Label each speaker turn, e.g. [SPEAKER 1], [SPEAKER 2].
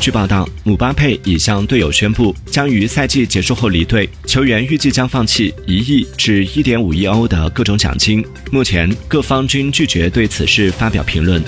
[SPEAKER 1] 据报道姆巴佩已向队友宣布将于赛季结束后离队球员预计将放弃一亿至一点五亿欧的各种奖金。目前各方均拒绝对此事发表评论。